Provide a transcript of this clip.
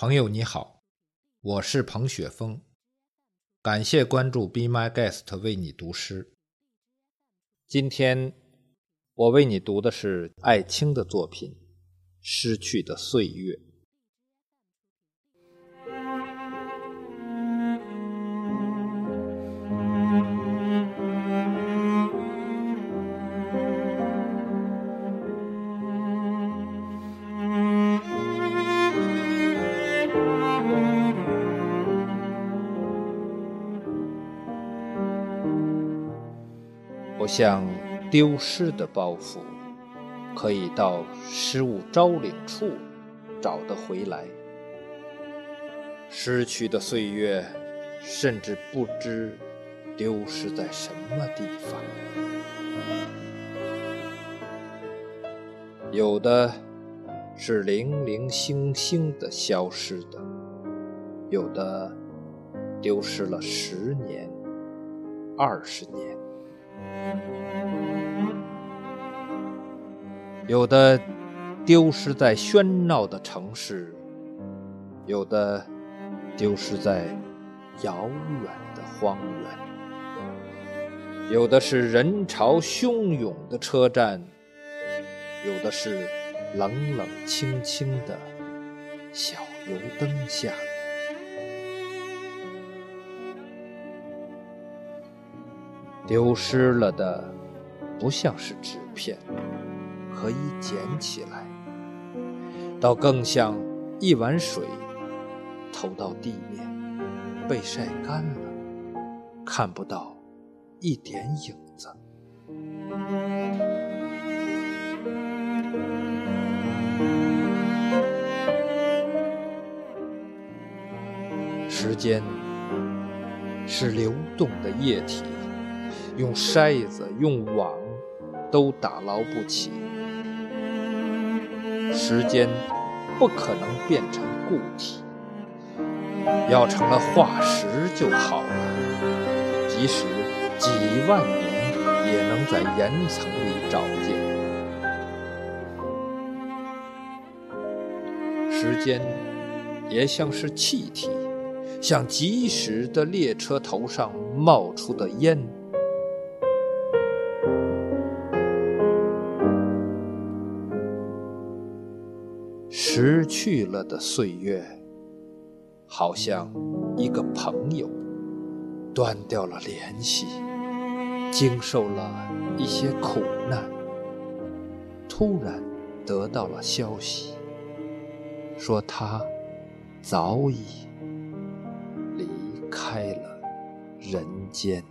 朋友你好，我是彭雪峰，感谢关注 Be My Guest 为你读诗。今天我为你读的是艾青的作品《失去的岁月》。像，丢失的包袱可以到失物招领处找得回来；失去的岁月，甚至不知丢失在什么地方。有的是零零星星的消失的，有的丢失了十年、二十年。有的丢失在喧闹的城市，有的丢失在遥远的荒原，有的是人潮汹涌的车站，有的是冷冷清清的小油灯下。丢失了的，不像是纸片，可以捡起来；倒更像一碗水，投到地面，被晒干了，看不到一点影子。时间是流动的液体。用筛子、用网，都打捞不起。时间不可能变成固体，要成了化石就好了。即使几万年，也能在岩层里找见。时间也像是气体，像疾驶的列车头上冒出的烟。失去了的岁月，好像一个朋友断掉了联系，经受了一些苦难，突然得到了消息，说他早已离开了人间。